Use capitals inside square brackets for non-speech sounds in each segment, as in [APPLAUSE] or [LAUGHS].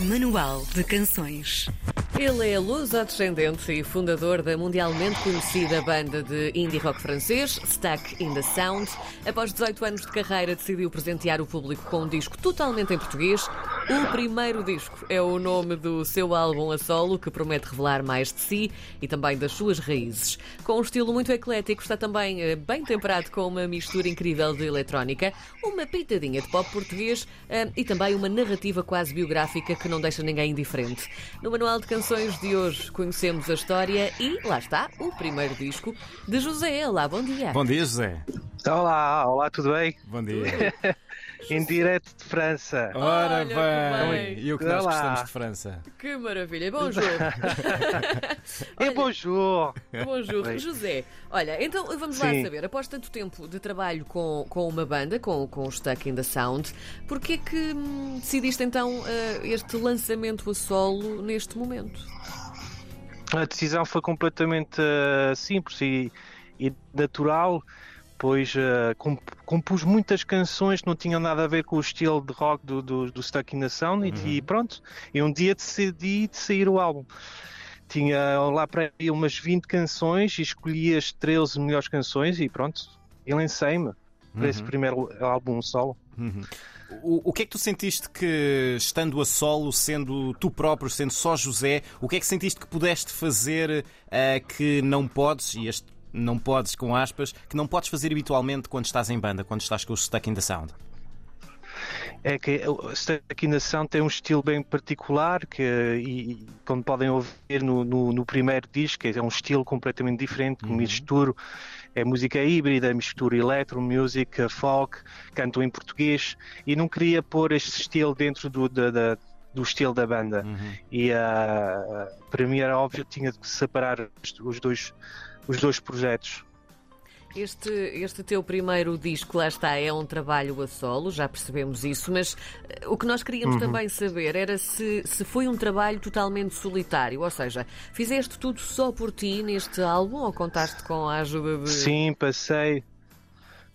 Manual de Canções. Ele é luso-descendente e fundador da mundialmente conhecida banda de indie rock francês, Stuck in the Sound. Após 18 anos de carreira, decidiu presentear o público com um disco totalmente em português. O primeiro disco é o nome do seu álbum a solo, que promete revelar mais de si e também das suas raízes. Com um estilo muito eclético, está também eh, bem temperado com uma mistura incrível de eletrónica, uma pitadinha de pop português eh, e também uma narrativa quase biográfica que não deixa ninguém indiferente. No Manual de Canções de hoje conhecemos a história e lá está o primeiro disco de José. Olá, bom dia. Bom dia, José. Olá, olá, tudo bem? Bom dia. [LAUGHS] Em direto de França. Ora Olha bem, bem. e o que nós gostamos de França? Que maravilha. Bom jogo. [LAUGHS] E bonjour! Bonjour. Bem. José, olha, então vamos lá Sim. saber, após tanto tempo de trabalho com, com uma banda, com, com o Stuck in the Sound, porquê é que hum, decidiste então eh, este lançamento a solo neste momento? A decisão foi completamente eh, simples e, e natural, pois eh, comp- compus muitas canções que não tinham nada a ver com o estilo de rock do, do, do Stuck in the Sound e, e pronto. E um dia decidi de sair o álbum. Tinha lá para aí umas 20 canções e escolhi as 13 melhores canções e pronto. E lancei-me para esse primeiro álbum solo. O, o que é que tu sentiste que, estando a solo, sendo tu próprio, sendo só José, o que é que sentiste que pudeste fazer eh, que não podes, e este não podes com aspas, que não podes fazer habitualmente quando estás em banda, quando estás com o Stuck in the Sound? É que o Stuck in the Sound tem um estilo bem particular que, e, como podem ouvir no, no, no primeiro disco, é um estilo completamente diferente, que misturo, é música híbrida, misturo electro, música folk, canto em português e não queria pôr este estilo dentro do, da, da- do estilo da banda. E ah, para mim era óbvio que tinha de separar os dois, os dois projetos. Este, este teu primeiro disco, lá está, é um trabalho a solo, já percebemos isso, mas eh, o que nós queríamos também saber era se, se foi um trabalho totalmente solitário, ou seja, fizeste tudo só por ti neste álbum ou contaste com a ajuda de. Sim, passei.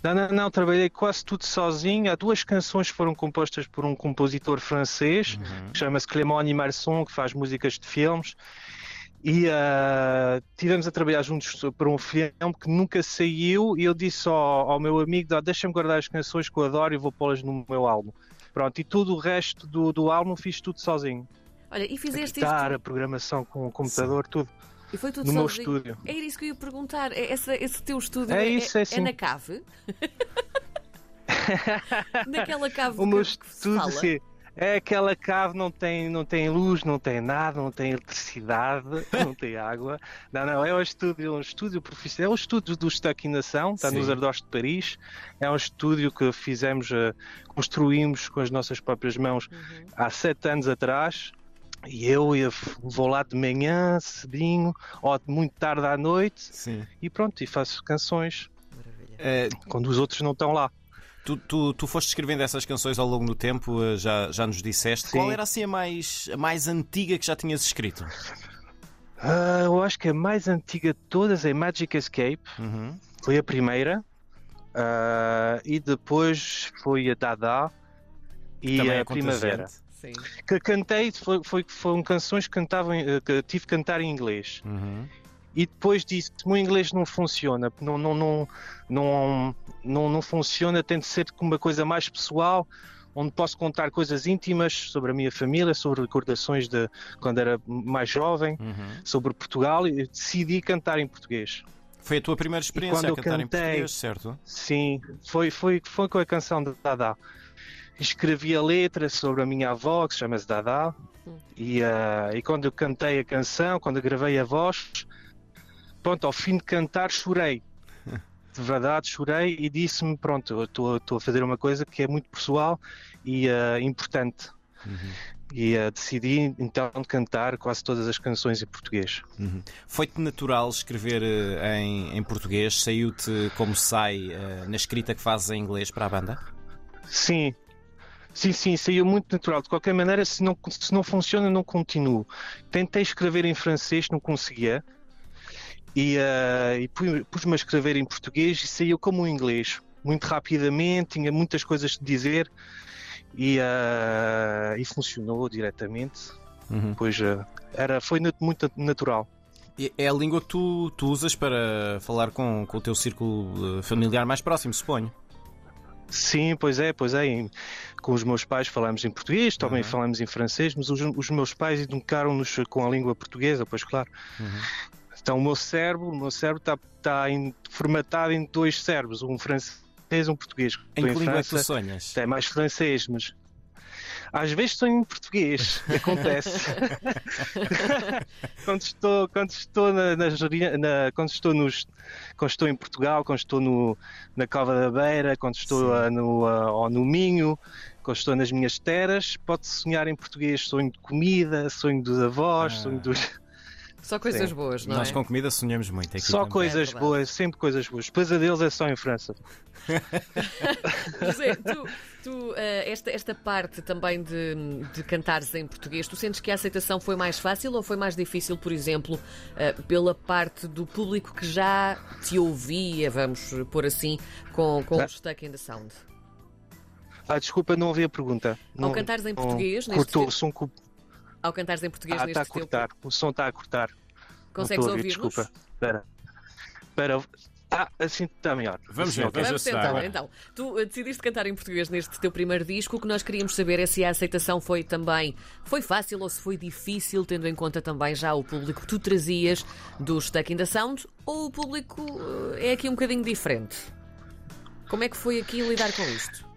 Não, não, não, trabalhei quase tudo sozinho. Há duas canções que foram compostas por um compositor francês, que chama-se Clément Marson, que faz músicas de filmes. E ah, tivemos a trabalhar juntos para um filme que nunca saiu. E eu disse ao, ao meu amigo: "Dá, Deixa-me guardar as canções que eu adoro e vou pô-las no meu álbum. Pronto, e tudo o resto do, do álbum fiz tudo sozinho. Olha, e A fizeste guitarra, a isto. programação com o computador, tudo. E foi tudo no meu estúdio. É isso que eu ia perguntar. É essa- esse teu estúdio É isso, é assim. na cave? [LAUGHS] Naquela cave O meu que, que se estúdio fala? sim, é aquela cave, não tem, não tem luz, não tem nada, não tem eletricidade, [LAUGHS] não tem água. Não, não, é um estúdio, é um estúdio profissional, é o estúdio do Stuck Sound, está Sim. nos arredores de Paris. É um estúdio que fizemos, eh, construímos com as nossas próprias mãos Uhum. há sete anos atrás. E eu vou lá de manhã, cedinho, ou muito tarde à noite, Sim. e pronto, e faço canções. Eh, quando os outros não estão lá. Tu, tu, tu foste escrevendo essas canções ao longo do tempo, eh, já, já nos disseste. Sim. Qual era assim a mais, a mais antiga que já tinhas escrito? Ah, eu acho que a mais antiga de todas é Magic Escape. Uhum. Foi a primeira. ah, e depois foi a Dada e Também é a Primavera. Sim. Que cantei, foi, foi, foram canções que, cantavam, eh, que tive que cantar em inglês. Uhum. E depois disse que o meu inglês não funciona, não, não, não, não, não, não funciona, tem de ser uma coisa mais pessoal, onde posso contar coisas íntimas sobre a minha família, sobre recordações de quando era mais jovem, Uhum. sobre Portugal, e decidi cantar em português. Foi a tua primeira experiência quando a eu cantar em cantei- português, certo? Sim, foi, foi, foi com a canção de Dada. Escrevi a letra sobre a minha avó, que se chama-se Dada, e, ah, e quando eu cantei a canção, quando eu gravei a voz, pronto, ao fim de cantar chorei. De verdade, chorei e disse-me: Pronto, eu estou a fazer uma coisa que é muito pessoal e ah, importante. E ah, decidi então cantar quase todas as canções em português. Uhum. Foi-te natural escrever eh, em, em português? Saiu-te como sai na escrita que fazes em inglês para a banda? Sim, sim, sim, saiu muito natural. De qualquer maneira, se não, se não funciona, não continuo. Tentei escrever em francês, não conseguia. E, ah, e pu- pus-me a escrever em português e saiu como o inglês. Muito rapidamente, tinha muitas coisas de dizer. e, uh, e funcionou diretamente. Uhum. Pois uh, era, foi muito natural. É a língua que tu, tu usas para falar com, com o teu círculo familiar mais próximo, suponho. Sim, pois é, pois é. Com os meus pais falamos em português, também uhum. falamos em francês, mas os, os meus pais educaram-nos com a língua portuguesa, pois claro. Uhum. Então o meu cérebro, o meu cérebro está tá formatado em dois cérebros, um francês e um português. Em que língua é tu sonhas? É mais francês, mas às vezes sonho em português, [LAUGHS] acontece. [LAUGHS] quando estou, quando estou na, na, na, quando estou nos, quando estou em Portugal, quando estou no, na Cova da Beira, quando estou uh, no, uh, ou no Minho, quando estou nas minhas terras, pode sonhar em português. Sonho de comida, sonho dos avós, ah. sonho dos só coisas Sim. boas, não Nós é? com comida sonhamos muito. Só também. coisas é boas, sempre coisas boas. Pesadelos é só em França. [LAUGHS] José, tu, tu uh, esta, esta parte também de, de cantares em português, tu sentes que a aceitação foi mais fácil ou foi mais difícil, por exemplo, uh, pela parte do público que já te ouvia, vamos pôr assim, com, com o Stuck in the Sound? Ah, desculpa, não ouvi a pergunta. Ao não, cantares em português, não, cortou, neste... som ao cantares em português ah, neste está a cortar, teu... o som está a cortar. Consegues ouvir? Desculpa. Espera. Espera. Ah, assim está melhor. Vamos assim, ver, okay. vamos tentar. Então, tu uh, decidiste cantar em português neste teu primeiro disco. O que nós queríamos saber é se a aceitação foi também foi fácil ou se foi difícil, tendo em conta também já o público que tu trazias do Stuck in the Sound, ou o público uh, é aqui um bocadinho diferente? Como é que foi aqui lidar com isto?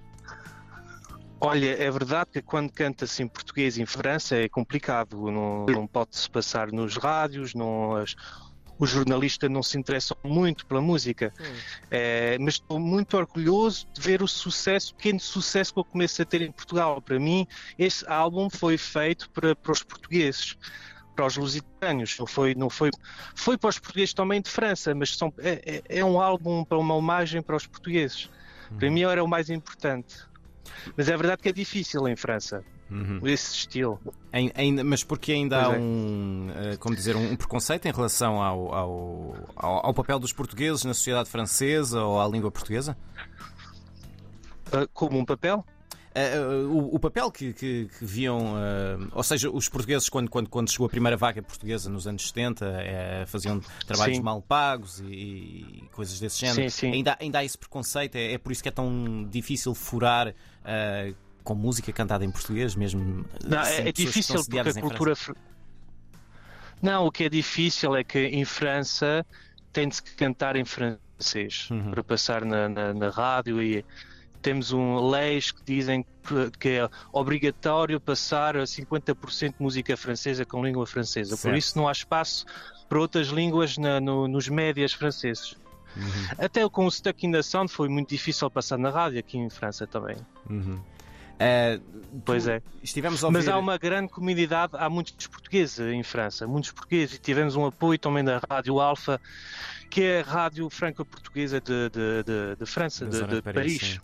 Olha, é verdade que quando canta-se em português em França é complicado, não, não pode-se passar nos rádios, não, as, os jornalistas não se interessam muito pela música. É, mas estou muito orgulhoso de ver o sucesso, o pequeno sucesso que eu comecei a ter em Portugal. Para mim, esse álbum foi feito para, para os portugueses para os lusitanos, não foi, não foi, foi para os portugueses também de França, mas são, é, é, é um álbum para uma homenagem para os portugueses. Para mim era o mais importante. Mas é verdade que é difícil em França. Uhum. Esse estilo. Ainda, mas porque ainda pois há é. um, eh, como dizer, um preconceito em relação ao, ao, ao, papel dos portugueses na sociedade francesa ou à língua portuguesa? Uh, como um papel? Uh, o, o, papel que, que, que viam, uh, ou seja, os portugueses, quando, quando, quando chegou a primeira vaga portuguesa nos anos 70, uh, faziam trabalhos sim. mal pagos e, e, coisas desse género. Sim, sim. Ainda, ainda há esse preconceito, é, é, por isso que é tão difícil furar com música cantada em português, mesmo. Não, é, é difícil porque a cultura. Fr... Não, o que é difícil é que em França tem de se cantar em francês uhum. para passar na, na, na rádio e temos um leis que dizem que é obrigatório passar a 50% de música francesa com língua francesa. Certo. Por isso não há espaço para outras línguas na, no, nos médias franceses. Uhum. Até com o Stuck in the Sound foi muito difícil passar na rádio aqui em França também. Uhum. Uh, pois é. Ouvir... Mas há uma grande comunidade, há muitos portugueses em França, muitos portugueses, e tivemos um apoio também da Rádio Alfa, que é a rádio franco-portuguesa de, de, de, de, França, de, de, Paris. Paris.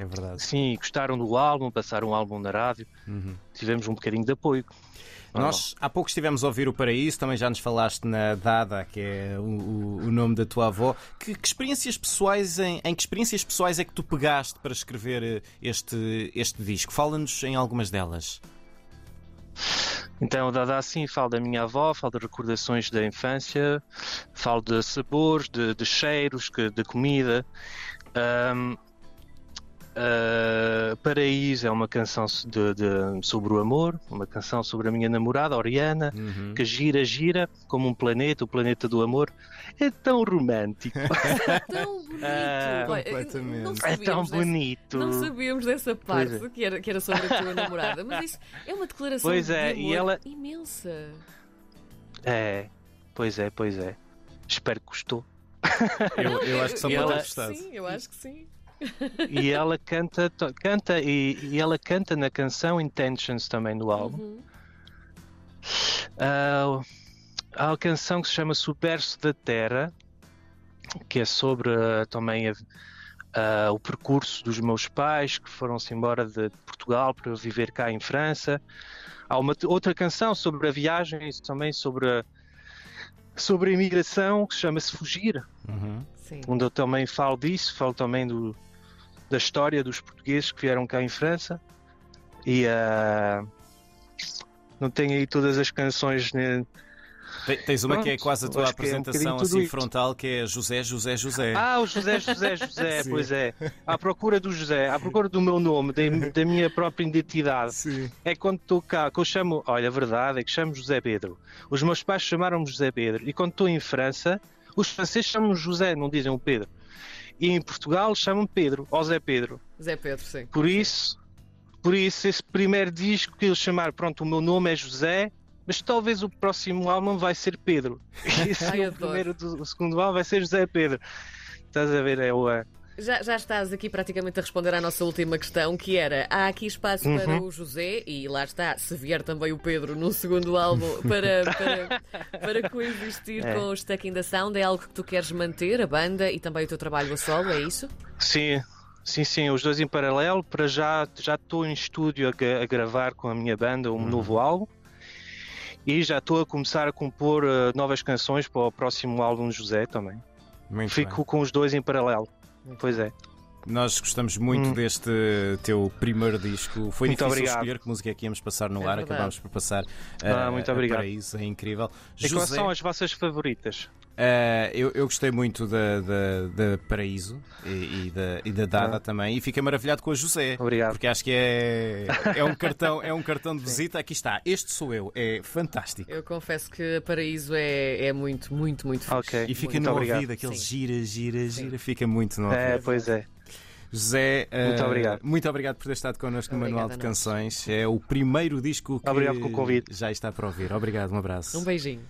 É verdade. Sim, gostaram do álbum, passaram o álbum na rádio, uhum. tivemos um bocadinho de apoio. Nós há pouco estivemos a ouvir o Paraíso, também já nos falaste na Dada, que é o, o nome da tua avó. Que, que experiências pessoais, em, em, que experiências pessoais é que tu pegaste para escrever eh, este, este disco? Fala-nos em algumas delas. Então, o Dada assim, falo da minha avó, falo de recordações da infância, falo de sabores, de, de cheiros, de comida. Um, Uh, Paraíso é uma canção de, de, sobre o amor, uma canção sobre a minha namorada, Oriana, uhum. que gira, gira como um planeta, o planeta do amor. É tão romântico. [LAUGHS] É tão bonito. Uh, completamente. É tão bonito. Dessa, não sabíamos dessa parte é. que, era, que era sobre a tua [LAUGHS] namorada, mas isso é uma declaração pois é, de amor e ela... imensa. É, pois é, pois é. Espero que gostou. Eu, eu acho que só pode ter Sim, eu acho que sim e ela canta, canta e, e, ela canta na canção Intentions também no álbum. Uhum. Uh, há a canção que se chama Subverso da Terra, que é sobre uh, também uh, o percurso dos meus pais que foram-se embora de Portugal para viver cá em França. Há uma outra canção sobre a viagem, também sobre a, sobre a imigração, que chama-se Fugir. Uhum. Onde eu também falo disso, falo também do, da história dos portugueses que vieram cá em França. E uh, não tenho aí todas as canções. Né? Tens uma que é Pronto, quase a tua que é um apresentação assim frontal, que é José, José, José. Ah, o José, José, José, [LAUGHS] pois é. À procura do José, à procura do meu nome, da, da minha própria identidade. Sim. É quando estou cá, que eu chamo, olha, a verdade é que chamo José Pedro. Os meus pais chamaram-me José Pedro. E quando estou em França, os franceses chamam-me José, não dizem o Pedro. E em Portugal chamam-me Pedro, ou Zé Pedro. Zé Pedro, sim. Por isso, por isso, esse primeiro disco que eles chamaram, pronto, o meu nome é José, mas talvez o próximo álbum vai ser Pedro. [LAUGHS] Esse Ai, é o primeiro, o segundo álbum vai ser José Pedro. Estás a ver, é o. Já, já estás aqui praticamente a responder à nossa última questão, que era: há aqui espaço para Uhum. o José, e lá está, se vier também o Pedro no segundo álbum, [LAUGHS] para, para, para coexistir É. com o Stuck in the Sound, é algo que tu queres manter, a banda e também o teu trabalho a solo, é isso? Sim, sim, sim, os dois em paralelo. Para já já estou em estúdio a, a gravar com a minha banda um novo álbum e já estou a começar a compor eh, novas canções para o próximo álbum de José também. Muito Fico bem. com os dois em paralelo. Pois é. Nós gostamos muito Hum. deste teu primeiro disco. Foi Muito difícil obrigado. escolher que música é que íamos passar no É ar, verdade. acabámos por passar Ah, eh, muito a obrigado. Paraíso, é incrível. E quais José, são as vossas favoritas? Eh, eu, eu gostei muito da, da, da Paraíso e, e da, e da Dada Ah. também e fiquei maravilhado com a José. Obrigado. Porque acho que é, é, um [LAUGHS] cartão, é um cartão de visita. Aqui está, este sou eu, é fantástico. Eu confesso que Paraíso é, é muito, muito, muito fixe. Ok. E fica Muito no obrigado. ouvido, aquele Sim. gira, gira, gira, fica muito no É, ouvido. pois é. José, eh, Muito obrigado. muito obrigado por ter estado connosco no Manual Obrigada de a. Canções. É o primeiro disco que Obrigado pelo convite. já está para ouvir. Obrigado, um abraço. Um beijinho.